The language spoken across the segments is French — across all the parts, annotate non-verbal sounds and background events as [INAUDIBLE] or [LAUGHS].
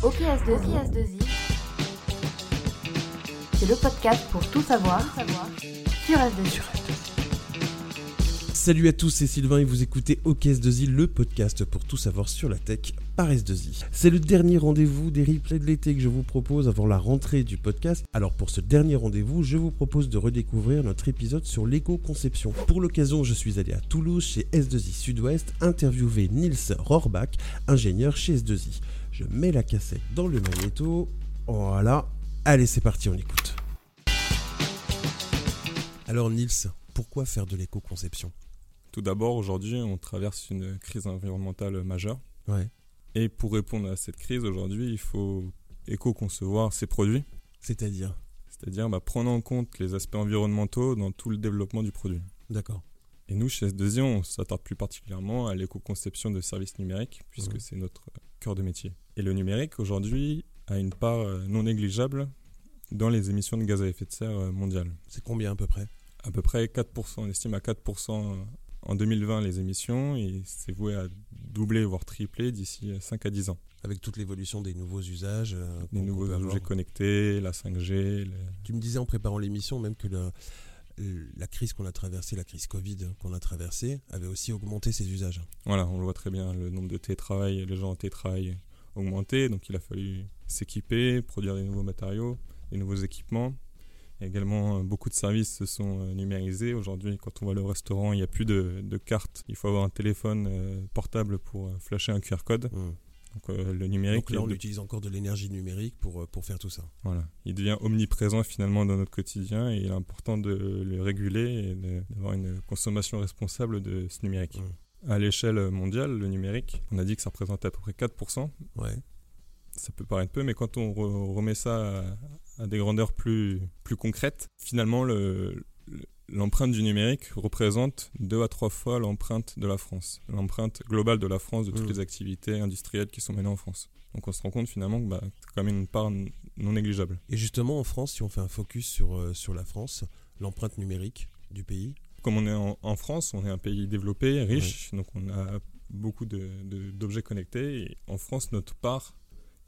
OKS2I, c'est le podcast pour tout savoir, sur S2I. Salut à tous, c'est Sylvain et vous écoutez OKS2I, le podcast pour tout savoir sur la tech par S2I. C'est le dernier rendez-vous des replays de l'été que je vous propose avant la rentrée du podcast. Alors pour ce dernier rendez-vous, je vous propose de redécouvrir notre épisode sur l'éco-conception. Pour l'occasion, je suis allé à Toulouse chez S2I Sud-Ouest interviewer Niels Rohrbach, ingénieur chez S2I. Je mets la cassette dans le magnéto. Voilà. Allez, c'est parti, on écoute. Alors Niels, pourquoi faire de l'éco-conception? Tout d'abord, aujourd'hui, on traverse une crise environnementale majeure. Ouais. Et pour répondre à cette crise, aujourd'hui, il faut éco-concevoir ses produits, C'est-à-dire? C'est-à-dire bah, prendre en compte les aspects environnementaux dans tout le développement du produit. D'accord. Et nous, chez S2I, on s'attarde plus particulièrement à l'éco-conception de services numériques, puisque c'est notre cœur de métier. Et le numérique, aujourd'hui, a une part euh, non négligeable dans les émissions de gaz à effet de serre euh, mondiales. C'est combien à peu près? À peu près 4%, on estime à 4% en 2020 les émissions, et c'est voué à doubler, voire tripler d'ici 5 à 10 ans. Avec toute l'évolution des nouveaux usages. euh, Les qu'on nouveaux objets connectés, la 5G, le- Tu me disais en préparant l'émission même que le- la crise qu'on a traversée, la crise Covid qu'on a traversée, avait aussi augmenté ses usages. Voilà, on le voit très bien, le nombre de télétravail, les gens en télétravail augmenté, donc il a fallu s'équiper, produire des nouveaux matériaux, des nouveaux équipements. Et également, euh, beaucoup de services se sont euh, numérisés. Aujourd'hui, quand on va au restaurant, il n'y a plus de, de carte. Il faut avoir un téléphone euh, portable pour flasher un QR code. Hum. Donc euh, le numérique, Donc là, on il, utilise encore de l'énergie numérique pour, pour faire tout ça. voilà, il devient omniprésent finalement dans notre quotidien et il est important de le réguler et d'avoir une consommation responsable de ce numérique. Mmh. À l'échelle mondiale, le numérique, on a dit que ça représente à peu près 4%. Ouais. Ça peut paraître peu, mais quand on re- remet ça à, à des grandeurs plus, plus concrètes, finalement, le- le- l'empreinte du numérique représente deux à trois fois l'empreinte de la France, l'empreinte globale de la France de toutes Mhm. les activités industrielles qui sont menées en France. Donc on se rend compte finalement que bah, c'est quand même une part non négligeable. Et justement, en France, si on fait un focus sur, euh, sur la France, l'empreinte numérique du pays, Comme on est en, en France, on est un pays développé, riche, donc on a beaucoup d'objets connectés. Et en France, notre part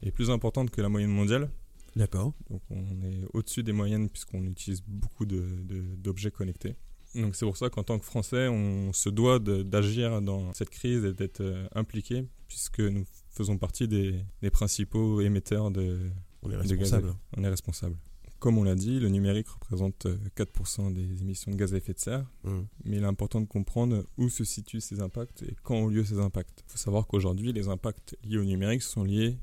est plus importante que la moyenne mondiale. d'accord. Donc on est au-dessus des moyennes puisqu'on utilise beaucoup de- de- d'objets connectés. Donc c'est pour ça qu'en tant que Français, on se doit d'agir dans cette crise et d'être euh, impliqué puisque nous faisons partie des, des principaux émetteurs de, On est responsable. On est responsable. Comme on l'a dit, le numérique représente euh, 4% des émissions de gaz à effet de serre, Hum. mais il est important de comprendre où se situent ces impacts et quand ont lieu ces impacts. Il faut savoir qu'aujourd'hui, les impacts liés au numérique sont liés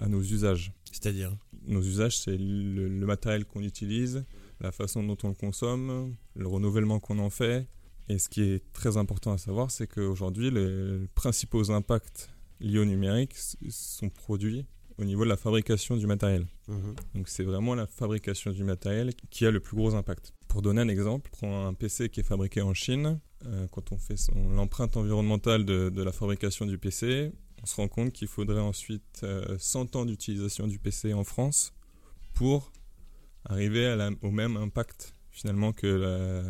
à nos usages C'est-à-dire? Nos usages, c'est le, le matériel qu'on utilise, la façon dont on le consomme, le renouvellement qu'on en fait. Et ce qui est très important à savoir, c'est qu'aujourd'hui, les principaux impacts liés au numérique sont produits au niveau de la fabrication du matériel. Mhm. Donc c'est vraiment la fabrication du matériel qui a le plus gros impact. Pour donner un exemple, prends un PC qui est fabriqué en Chine. euh, quand on fait son- l'empreinte environnementale de, de la fabrication du PC, on se rend compte qu'il faudrait ensuite euh, 100 ans d'utilisation du PC en France pour arriver à la- au même impact finalement que la,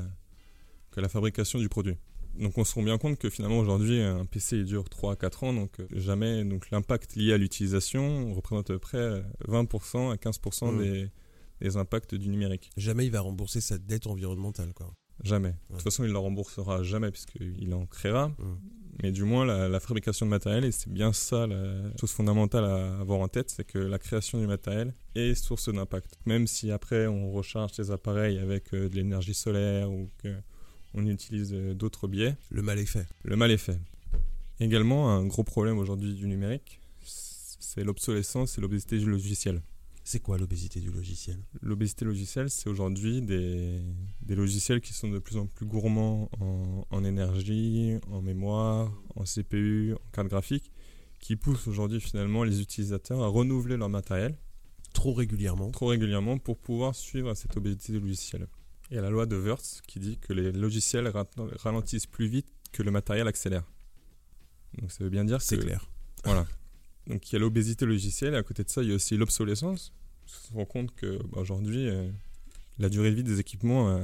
que la fabrication du produit. Donc on se rend bien compte que finalement aujourd'hui un PC il dure 3 à 4 ans, donc euh, jamais donc l'impact lié à l'utilisation représente à peu près euh, 20% à 15% Mm. des, des impacts du numérique. Jamais il va rembourser sa dette environnementale. Quoi. Jamais. De toute façon il ne la remboursera jamais puisqu'il en créera, Mm. mais du moins la, la fabrication de matériel, et c'est bien ça la chose fondamentale à avoir en tête, c'est que la création du matériel est source d'impact. Même si après on recharge ces appareils avec euh, de l'énergie solaire ou qu'on utilise euh, d'autres biais, Le mal est fait. le mal est fait. Également, un gros problème aujourd'hui du numérique, c'est l'obsolescence et l'obésité du logiciel. C'est quoi l'obésité du logiciel? L'obésité logicielle, c'est aujourd'hui des, des logiciels qui sont de plus en plus gourmands en, en énergie, en mémoire, en CPU, en carte graphique, qui poussent aujourd'hui finalement les utilisateurs à renouveler leur matériel Trop régulièrement. trop régulièrement pour pouvoir suivre cette obésité logicielle. Il y a la loi de Wurtz qui dit que les logiciels ra- ralentissent plus vite que le matériel accélère. Donc ça veut bien dire C'est que clair. voilà. [LAUGHS] Donc il y a l'obésité logicielle et à côté de ça il y a aussi l'obsolescence. On se rend compte que bah, euh, la durée de vie des équipements a,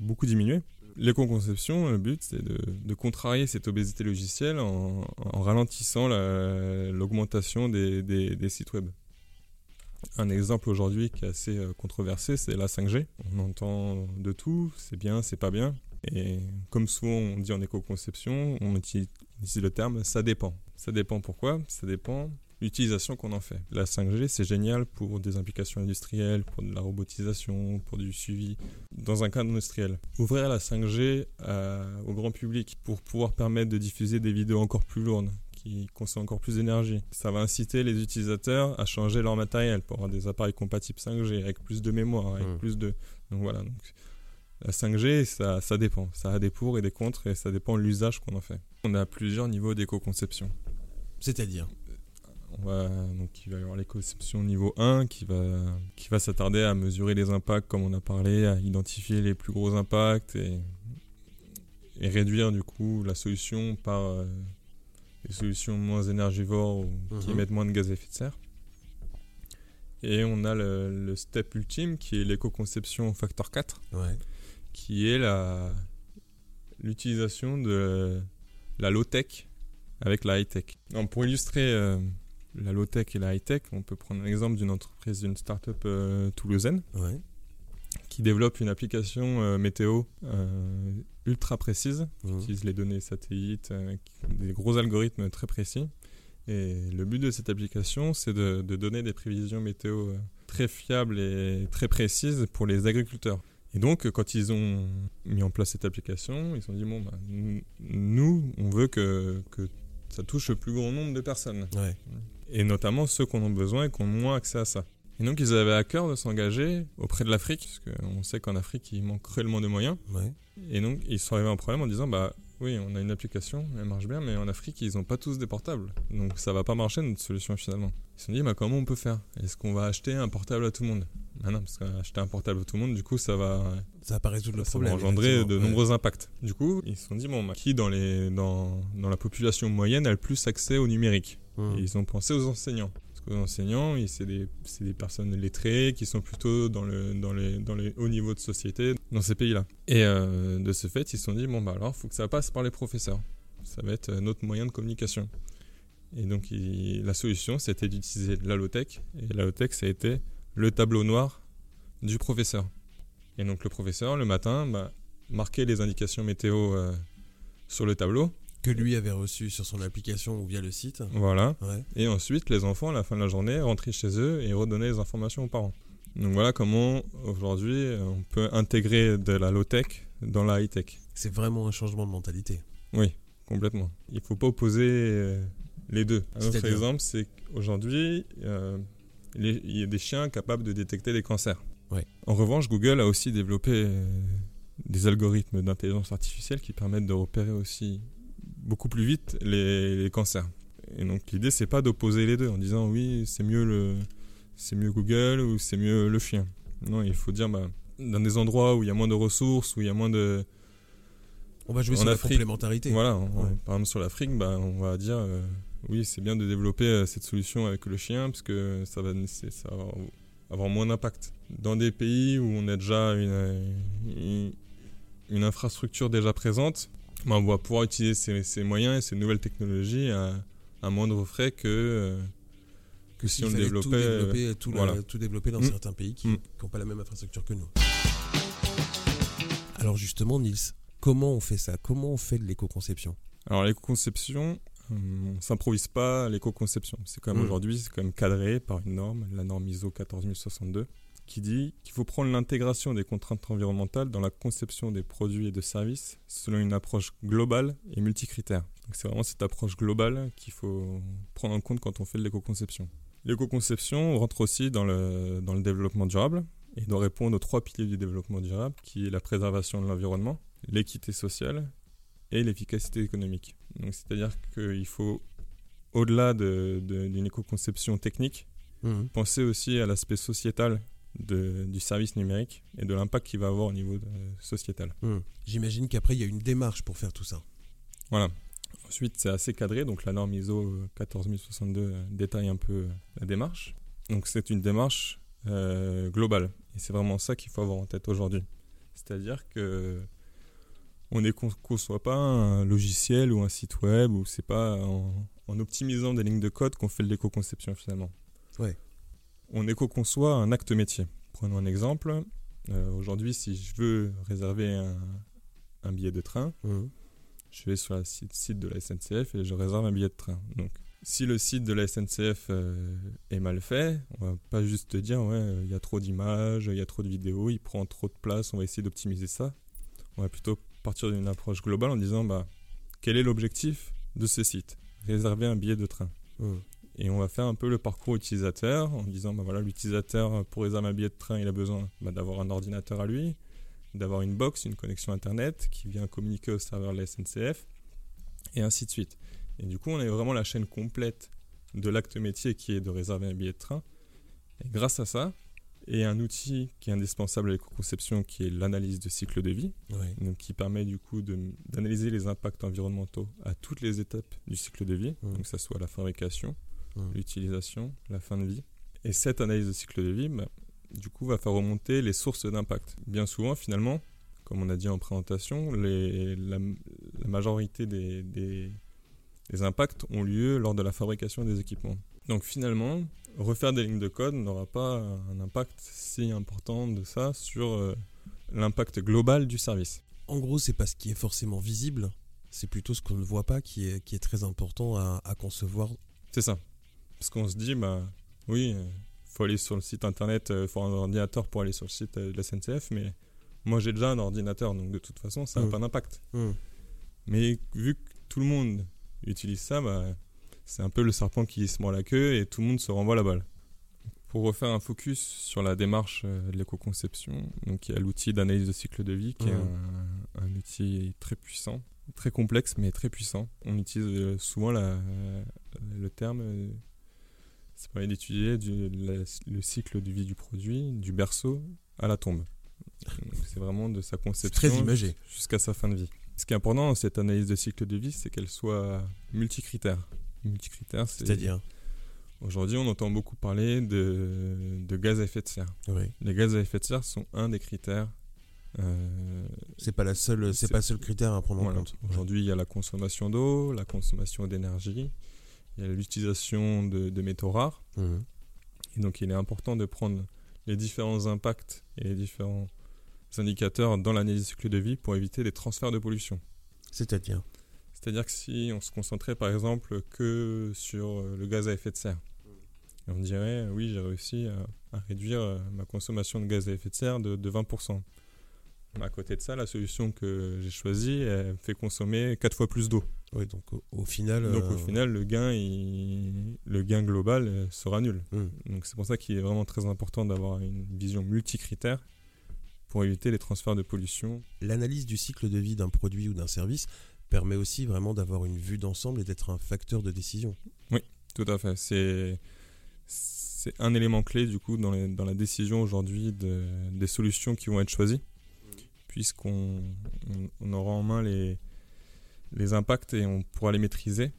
beaucoup diminué. L'éco-conception, le but, c'est de, de contrarier cette obésité logicielle en, en ralentissant la- l'augmentation des, des- des sites web. Un exemple aujourd'hui qui est assez euh, controversé, c'est la 5G. On entend de tout, c'est bien, c'est pas bien. Et comme souvent on dit en éco-conception, on utilise le terme ça dépend. Ça dépend pourquoi? Ça dépend l'utilisation qu'on en fait. La 5G, c'est génial pour des implications industrielles, pour de la robotisation, pour du suivi, dans un cadre industriel. Ouvrir la 5G au grand public pour pouvoir permettre de diffuser des vidéos encore plus lourdes, qui consomment encore plus d'énergie. Ça va inciter les utilisateurs à changer leur matériel pour avoir des appareils compatibles 5G, avec plus de mémoire, avec mmh. plus de... Donc voilà, donc la 5G, ça, ça dépend. Ça a des pour et des contre, et ça dépend de l'usage qu'on en fait. On a plusieurs niveaux d'éco-conception. C'est-à-dire? On va, donc, il va y avoir l'éco-conception niveau 1 qui va, qui va s'attarder à mesurer les impacts, comme on a parlé, à identifier les plus gros impacts et, et réduire du coup la solution par euh, des solutions moins énergivores ou qui mhm. émettent moins de gaz à effet de serre. Et on a le, step ultime qui est l'éco-conception facteur 4, qui est l'utilisation de la low-tech avec la high-tech. Pour illustrer euh, la low-tech et la high-tech, on peut prendre l'exemple d'une entreprise, d'une start-up euh, toulousaine qui développe une application euh, météo ultra précise, qui mmh. utilise les données satellites, des gros algorithmes très précis. Et le but de cette application, c'est de, donner des prévisions météo très fiables et très précises pour les agriculteurs. Et donc, quand ils ont mis en place cette application, ils se sont dit, bon, bah, nous, on veut que, que ça touche le plus grand nombre de personnes. Et notamment ceux qui en ont besoin et qui ont moins accès à ça. Et donc ils avaient à cœur de s'engager auprès de l'Afrique, parce qu'on sait qu'en Afrique il manque cruellement de moyens. Et donc ils sont arrivés à un problème en disant bah oui on a une application, elle marche bien, mais en Afrique ils n'ont pas tous des portables, donc ça va pas marcher notre solution finalement. Ils se sont dit bah comment on peut faire? Est-ce qu'on va acheter un portable à tout le monde? Ah non, parce qu'acheter un portable à tout le monde, du coup, ça va. Ça va pas résoudre le problème. Ça va engendrer de nombreux impacts. Du coup, ils se sont dit, bon, bah, qui dans, les, dans, dans la population moyenne a le plus accès au numérique? Hum. Et ils ont pensé aux enseignants. Qu'aux enseignants, c'est des, personnes lettrées qui sont plutôt dans, le, dans, les, hauts niveaux de société dans ces pays-là. Et euh, de ce fait, ils se sont dit, bon, bah alors, il faut que ça passe par les professeurs. Ça va être notre moyen de communication. Et donc, la solution, c'était d'utiliser la low-tech. Et la low-tech, ça a été le tableau noir du professeur. Et donc le professeur, le matin, bah, marquait les indications météo euh, sur le tableau. Que lui avait reçu sur son application ou via le site. Voilà. Et ensuite, les enfants, à la fin de la journée, rentraient chez eux et redonnaient les informations aux parents. Donc voilà comment aujourd'hui on peut intégrer de la low-tech dans la high-tech. C'est vraiment un changement de mentalité. Oui, complètement. Il ne faut pas opposer euh, les deux. Un autre exemple, c'est qu'aujourd'hui, euh, il y a des chiens capables de détecter les cancers. En revanche, Google a aussi développé euh, des algorithmes d'intelligence artificielle qui permettent de repérer aussi beaucoup plus vite les, cancers. Et donc l'idée c'est pas d'opposer les deux en disant oui c'est mieux le c'est mieux Google ou c'est mieux le chien. Non, il faut dire bah, dans des endroits où il y a moins de ressources, où il y a moins de on va jouer sur la complémentarité. Voilà, par exemple sur l'Afrique, bah, on va dire euh, oui, c'est bien de développer euh, cette solution avec le chien parce que ça va, ça va avoir moins d'impact. Dans des pays où on a déjà une, une, infrastructure déjà présente, bah, on va pouvoir utiliser ces, moyens et ces nouvelles technologies à, à moindre frais que, euh, que si on développait. Tout développer, tout, tout développer dans mm. certains pays qui n'ont mm. pas la même infrastructure que nous. Alors justement, Nils, comment on fait ça? Comment on fait de l'éco-conception? Alors l'éco-conception, on s'improvise pas l'éco-conception. C'est comme mm. aujourd'hui, c'est quand même cadré par une norme, la norme ISO 14062, qui dit qu'il faut prendre l'intégration des contraintes environnementales dans la conception des produits et de services selon une approche globale et multicritère. c'est vraiment cette approche globale qu'il faut prendre en compte quand on fait de l'éco-conception. L'éco-conception rentre aussi dans le, dans le développement durable et doit répondre aux trois piliers du développement durable, qui est la préservation de l'environnement, l'équité sociale et l'efficacité économique. c'est-à-dire qu'il faut, au-delà d'une éco-conception technique, mhm. penser aussi à l'aspect sociétal du service numérique et de l'impact qu'il va avoir au niveau sociétal. Mhm. J'imagine qu'après, il y a une démarche pour faire tout ça. Voilà. Ensuite, c'est assez cadré, donc la norme ISO 14062 euh, détaille un peu euh, la démarche. Donc c'est une démarche euh, globale. Et c'est vraiment ça qu'il faut avoir en tête aujourd'hui. C'est-à-dire que on ne conçoit pas un logiciel ou un site web ou c'est pas en, optimisant des lignes de code qu'on fait l'éco-conception finalement. Ouais. On éco-conçoit un acte métier. Prenons un exemple. Euh, aujourd'hui, si je veux réserver un, un billet de train, Mmh. je vais sur le site, site de la SNCF et je réserve un billet de train. Donc, si le site de la SNCF euh, est mal fait, on va pas juste te dire ouais, euh, il y a trop d'images, il y a trop de vidéos, il prend trop de place, on va essayer d'optimiser ça. On va plutôt partir d'une approche globale en disant bah quel est l'objectif de ce site? Réserver un billet de train. Mmh. Et on va faire un peu le parcours utilisateur en disant bah voilà l'utilisateur pour réserver un billet de train il a besoin bah, d'avoir un ordinateur à lui, d'avoir une box, une connexion internet qui vient communiquer au serveur de la SNCF et ainsi de suite. Et du coup on a vraiment la chaîne complète de l'acte métier qui est de réserver un billet de train. Et grâce à ça et un outil qui est indispensable à l'éco-conception qui est l'analyse de cycle de vie, donc qui permet du coup d'analyser les impacts environnementaux à toutes les étapes du cycle de vie, donc que ce soit la fabrication, Mhm. l'utilisation, la fin de vie. Et cette analyse de cycle de vie, bah, du coup, va faire remonter les sources d'impact. Bien souvent, finalement, comme on a dit en présentation, les- la, la majorité des, des- des impacts ont lieu lors de la fabrication des équipements. Donc finalement, refaire des lignes de code n'aura pas un impact si important de ça sur euh, l'impact global du service. En gros, c'est pas ce qui est forcément visible, c'est plutôt ce qu'on ne voit pas qui est, qui est très important à, à concevoir. C'est ça. Parce qu'on se dit, bah oui, il faut aller sur le site internet, il faut un ordinateur pour aller sur le site euh, de la SNCF, mais moi j'ai déjà un ordinateur, donc de toute façon, ça n'a Mm. pas d'impact. Mmh. Mais vu que tout le monde utilise ça, bah, c'est un peu le serpent qui se mord la queue et tout le monde se renvoie la balle. Pour refaire un focus sur la démarche euh, de l'éco-conception, donc il y a l'outil d'analyse de cycle de vie qui est Mhm. un, un outil très puissant, très complexe mais très puissant. On utilise euh, souvent la- le terme, euh, ça permet d'étudier le cycle de vie du produit, du berceau à la tombe. C'est vraiment de sa conception jusqu'à sa fin de vie. Ce qui est important dans cette analyse de cycle de vie, c'est qu'elle soit multicritère. Multicritère, c'est C'est-à-dire aujourd'hui on entend beaucoup parler de, de gaz à effet de serre. Oui. Les gaz à effet de serre sont un des critères. euh, C'est pas la seule, c'est pas le seul critère à prendre en compte. Aujourd'hui, il y a la consommation d'eau, la consommation d'énergie, il y a l'utilisation de, de métaux rares. Mmh. Et donc, il est important de prendre les différents impacts et les différents indicateurs dans l'analyse du cycle de vie pour éviter des transferts de pollution. C'est-à-dire C'est-à-dire que si on se concentrait par exemple que sur euh, le gaz à effet de serre, et on dirait oui j'ai réussi à, à réduire euh, ma consommation de gaz à effet de serre de, de 20%. À côté de ça, la solution que j'ai choisie elle fait consommer 4 fois plus d'eau. Oui, donc au, au final. Donc euh, au final, le gain, il- le gain global euh, sera nul. mmh. Donc c'est pour ça qu'il est vraiment très important d'avoir une vision multicritère pour éviter les transferts de pollution. L'analyse du cycle de vie d'un produit ou d'un service permet aussi vraiment d'avoir une vue d'ensemble et d'être un facteur de décision. Tout à fait. C'est c'est un élément clé du coup dans, les- dans la décision aujourd'hui de- des solutions qui vont être choisies, puisqu'on on, on aura en main les, les impacts et on pourra les maîtriser.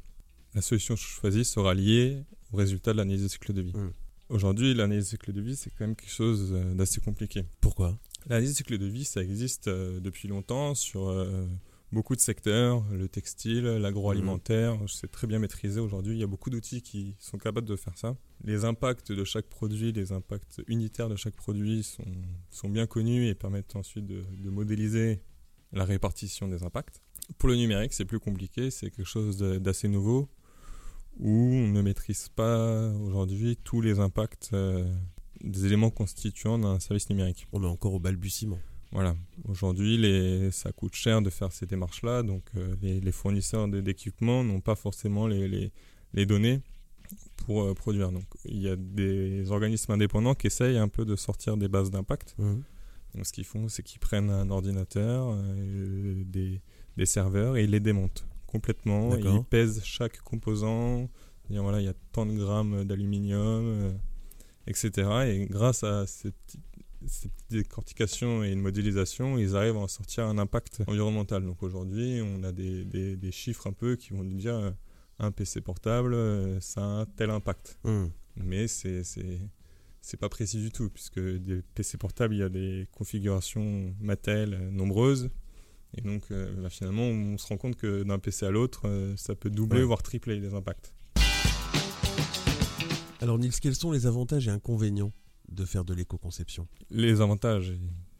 La solution choisie sera liée au résultat de l'analyse de cycle de vie. Mm. Aujourd'hui, l'analyse de cycle de vie, c'est quand même quelque chose euh, d'assez compliqué. Pourquoi? L'analyse de cycle de vie, ça existe euh, depuis longtemps sur euh, beaucoup de secteurs, le textile, l'agroalimentaire, c'est très bien maîtrisé aujourd'hui. Il y a beaucoup d'outils qui sont capables de faire ça. Les impacts de chaque produit, les impacts unitaires de chaque produit sont, sont bien connus et permettent ensuite de, de modéliser la répartition des impacts. Pour le numérique, c'est plus compliqué, c'est quelque chose d'assez nouveau où on ne maîtrise pas aujourd'hui tous les impacts euh, des éléments constituants d'un service numérique. On est encore au balbutiement. Voilà. Aujourd'hui, les... ça coûte cher de faire ces démarches-là, donc euh, les, les fournisseurs d'équipements n'ont pas forcément les, données pour euh, produire. Donc, il y a des organismes indépendants qui essayent un peu de sortir des bases d'impact. Mmh. Donc, ce qu'ils font, c'est qu'ils prennent un ordinateur, euh, des, des serveurs et ils les démontent complètement. Ils pèsent chaque composant. Voilà, il y a tant de grammes d'aluminium, euh, etc. Et grâce à ces petites, ces petites décortications et une modélisation, ils arrivent à en sortir un impact environnemental. Donc aujourd'hui, on a des, des- des chiffres un peu qui vont nous dire euh, un PC portable, euh, ça a un tel impact. Mmh. Mais c'est c'est c'est pas précis du tout puisque des PC portables il y a des configurations Mattel euh, nombreuses et donc euh, bah, finalement on se rend compte que d'un PC à l'autre euh, ça peut doubler Ouais. voire tripler les impacts. Alors Nils, quels sont les avantages et inconvénients de faire de l'éco-conception Les avantages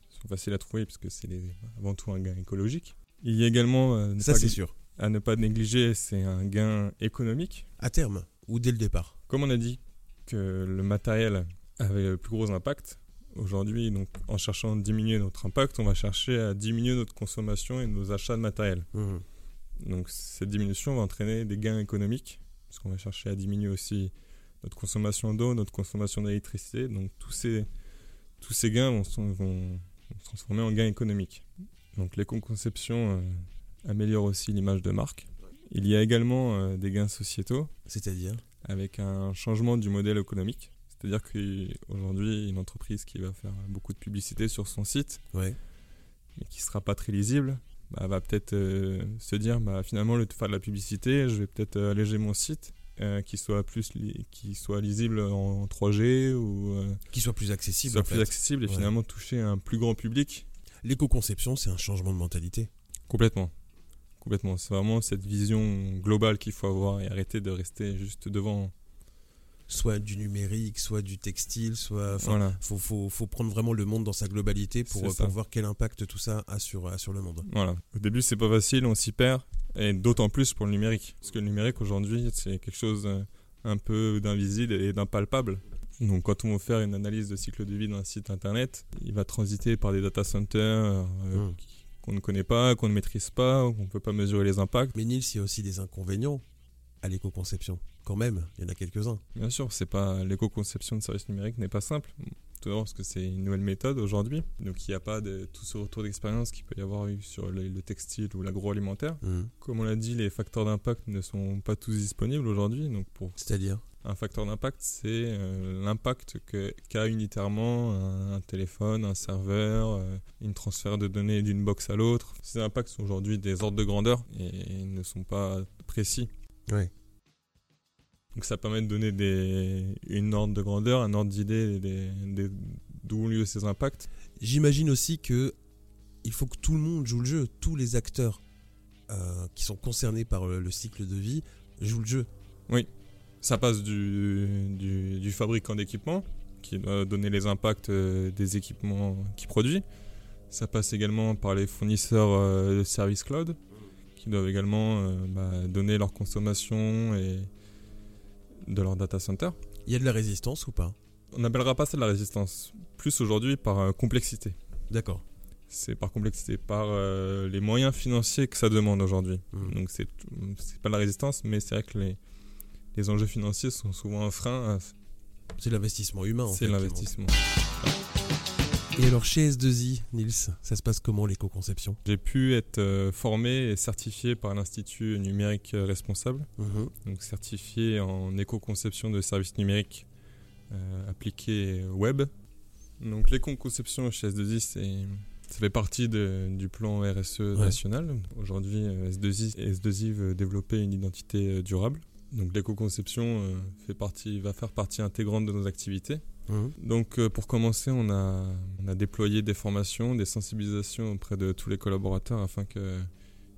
sont faciles à trouver puisque c'est avant tout un gain écologique. Il y a également, euh, Ça c'est sûr. à ne pas négliger, c'est un gain économique. À terme ou dès le départ Comme on a dit que le matériel avait le plus gros impact, aujourd'hui, donc en cherchant à diminuer notre impact, on va chercher à diminuer notre consommation et nos achats de matériel. Mhm. Donc cette diminution va entraîner des gains économiques, parce qu'on va chercher à diminuer aussi notre consommation d'eau, notre consommation d'électricité. Donc tous ces, tous ces gains vont, se- vont- vont se transformer en gains économiques. Donc l'éco-conception euh, améliore aussi l'image de marque. Il y a également euh, des gains sociétaux C'est-à-dire? Avec un changement du modèle économique. C'est-à-dire qu'aujourd'hui, une entreprise qui va faire beaucoup de publicité sur son site, Ouais. mais qui sera pas très lisible, bah, va peut-être euh, se dire bah, finalement, de faire de la publicité, je vais peut-être euh, alléger mon site, euh, qui, soit plus qui soit lisible en 3G ou euh, Qui soit plus accessible. soit en plus fait. accessible et Ouais. finalement toucher un plus grand public. L'éco-conception, c'est un changement de mentalité. Complètement. Complètement. C'est vraiment cette vision globale qu'il faut avoir et arrêter de rester juste devant. Soit du numérique, soit du textile, soit. Voilà. faut, faut, faut prendre vraiment le monde dans sa globalité pour, ça. voir quel impact tout ça a sur, a sur le monde. Voilà. Au début, c'est pas facile, on s'y perd, et d'autant plus pour le numérique. Parce que le numérique aujourd'hui, c'est quelque chose euh, un peu d'invisible et d'impalpable. Donc, quand on va faire une analyse de cycle de vie d'un site internet, il va transiter par des data centers euh, Mm. qui- qu'on ne connaît pas, qu'on ne maîtrise pas, qu'on ne peut pas mesurer les impacts. Mais Nils, il y a aussi des inconvénients à l'éco-conception. Quand même, il y en a quelques-uns. Bien sûr, c'est pas l'éco-conception de services numériques n'est pas simple. Tout d'abord parce que c'est une nouvelle méthode aujourd'hui. Donc il n'y a pas de tout ce retour d'expérience qu'il peut y avoir eu sur le, le textile ou l'agroalimentaire. Mhm. Comme on l'a dit, les facteurs d'impact ne sont pas tous disponibles aujourd'hui. Donc pour C'est-à-dire un facteur d'impact, c'est euh, l'impact que- qu'a unitairement un, un téléphone, un serveur, euh, une transfert de données d'une box à l'autre. Ces impacts sont aujourd'hui des ordres de grandeur et ne sont pas précis. Ouais. Donc ça permet de donner des, une ordre de grandeur, un ordre d'idée des- des- d'où ont lieu ces impacts. J'imagine aussi que il faut que tout le monde joue le jeu, tous les acteurs euh, qui sont concernés par le, le cycle de vie jouent le jeu. Ça passe du, du, du fabricant d'équipement, qui doit donner les impacts euh, des équipements qu'il produit. Ça passe également par les fournisseurs euh, de services cloud, qui doivent également euh, bah, donner leur consommation et de leur data center. Il y a de la résistance ou pas? On n'appellera pas ça de la résistance, plus aujourd'hui par euh, complexité. D'accord. C'est par complexité, par euh, les moyens financiers que ça demande aujourd'hui. Mhm. Donc c'est pas de la résistance, mais c'est vrai que les, les enjeux financiers sont souvent un frein. à- C'est l'investissement humain. C'est l'investissement. Et alors chez S2I, Nils, ça se passe comment l'éco-conception? J'ai pu être euh, formé et certifié par l'Institut numérique euh, responsable, Mhm. donc certifié en éco-conception de services numériques euh, appliqués web. Donc l'éco-conception chez S2I, c'est ça fait partie de- du plan RSE national. Aujourd'hui, euh, S2I, S2I veut développer une identité durable. Donc l'éco-conception euh, fait partie, va faire partie intégrante de nos activités. Mhm. Donc euh, pour commencer, on a, on a déployé des formations, des sensibilisations auprès de tous les collaborateurs afin qu'ils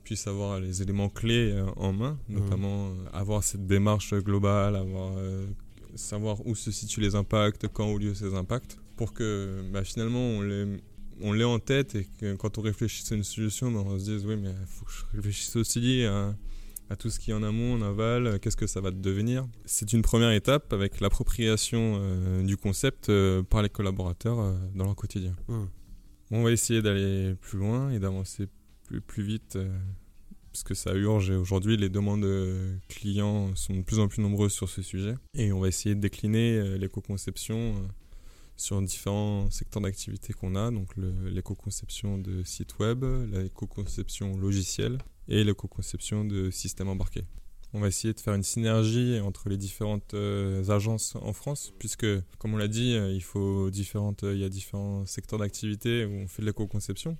puissent avoir les éléments clés euh, en main, Mhm. notamment euh, avoir cette démarche globale, avoir, euh, savoir où se situent les impacts, quand ont lieu ces impacts, pour que bah, finalement on les, on l'ait en tête et que quand on réfléchisse à une solution, bah, on se dise oui mais il faut que je réfléchisse aussi à, à tout ce qui est en amont, en aval, euh, qu'est-ce que ça va devenir. C'est une première étape avec l'appropriation euh, du concept euh, par les collaborateurs euh, dans leur quotidien. Mhm. On va essayer d'aller plus loin et d'avancer plus, plus vite parce que ça urge et aujourd'hui les demandes clients sont de plus en plus nombreuses sur ce sujet et on va essayer de décliner l'éco-conception sur différents secteurs d'activité qu'on a, donc l'éco-conception de sites web, l'éco-conception logicielle et l'éco-conception de systèmes embarqués. On va essayer de faire une synergie entre les différentes euh, agences en France, puisque, comme on l'a dit, euh, il, faut différentes, euh, il y a différents secteurs d'activité où on fait de l'éco-conception.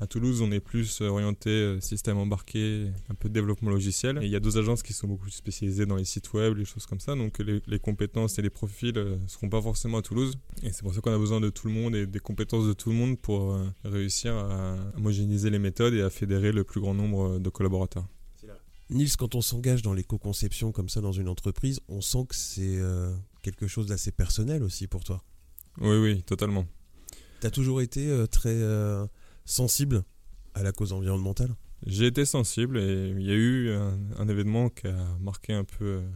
À Toulouse, on est plus euh, orienté euh, système embarqué, un peu de développement logiciel. Et il y a deux agences qui sont beaucoup plus spécialisées dans les sites web, les choses comme ça. Donc les, les compétences et les profils ne seront pas forcément à Toulouse. Et c'est pour ça qu'on a besoin de tout le monde et des compétences de tout le monde pour euh, réussir à homogénéiser les méthodes et à fédérer le plus grand nombre euh, de collaborateurs. Nils, quand on s'engage dans l'éco-conception comme ça dans une entreprise, on sent que c'est euh, quelque chose d'assez personnel aussi pour toi. Oui, oui, totalement. Tu as toujours été euh, très euh, sensible à la cause environnementale J'ai été sensible et il y a eu un, un événement qui a marqué un peu euh,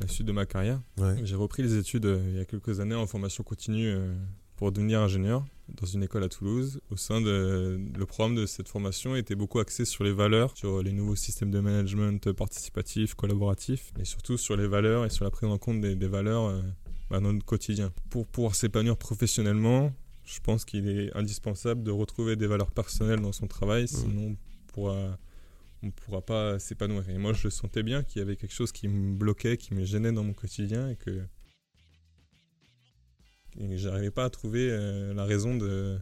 la suite de ma carrière. Ouais. J'ai repris les études euh, il y a quelques années en formation continue euh, pour devenir ingénieur dans une école à Toulouse. Au sein de le programme de cette formation était beaucoup axé sur les valeurs, sur les nouveaux systèmes de management participatif, collaboratif, et surtout sur les valeurs et sur la prise en compte des, des valeurs bah, dans notre quotidien. Pour pouvoir s'épanouir professionnellement, je pense qu'il est indispensable de retrouver des valeurs personnelles dans son travail, sinon on pourra on ne pourra pas s'épanouir. Et moi, je sentais bien qu'il y avait quelque chose qui me bloquait, qui me gênait dans mon quotidien et que, et que j'arrivais pas à trouver euh, la raison de,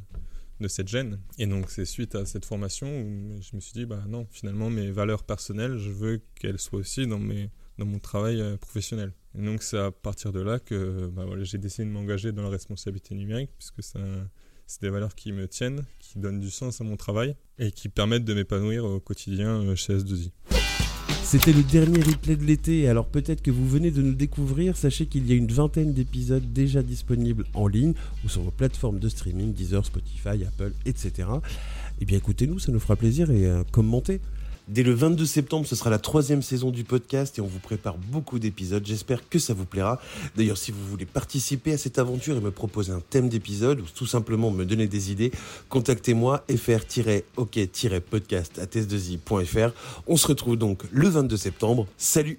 de cette gêne. Et donc, c'est suite à cette formation où je me suis dit, bah non, finalement, mes valeurs personnelles, je veux qu'elles soient aussi dans, mes, dans mon travail euh, professionnel. Et donc, c'est à partir de là que bah, j'ai décidé de m'engager dans la responsabilité numérique, puisque c'est des valeurs qui me tiennent, qui donnent du sens à mon travail et qui permettent de m'épanouir au quotidien euh, chez S2I. C'était le dernier replay de l'été, alors peut-être que vous venez de nous découvrir, sachez qu'il y a une vingtaine d'épisodes déjà disponibles en ligne ou sur vos plateformes de streaming, Deezer, Spotify, Apple, etc. Eh bien écoutez-nous, ça nous fera plaisir et euh, commentez. Dès le 22 septembre, ce sera la troisième saison du podcast et on vous prépare beaucoup d'épisodes. J'espère que ça vous plaira. D'ailleurs, si vous voulez participer à cette aventure et me proposer un thème d'épisode ou tout simplement me donner des idées, contactez-moi fr-ok-podcast On se retrouve donc le 22 septembre. Salut